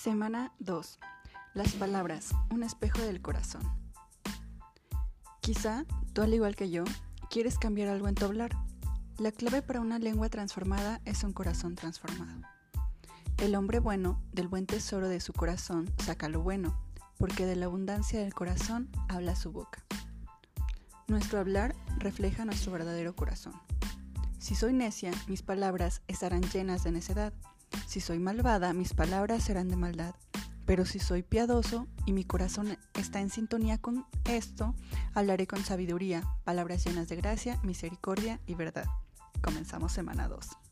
Semana 2. Las palabras, un espejo del corazón. Quizá, tú al igual que yo, quieres cambiar algo en tu hablar. La clave para una lengua transformada es un corazón transformado. El hombre bueno, del buen tesoro de su corazón, saca lo bueno, porque de la abundancia del corazón habla su boca. Nuestro hablar refleja nuestro verdadero corazón. Si soy necia, mis palabras estarán llenas de necedad si soy malvada, mis palabras serán de maldad. Pero si soy piadoso y mi corazón está en sintonía con esto, hablaré con sabiduría, palabras llenas de gracia, misericordia y verdad. Comenzamos semana 2.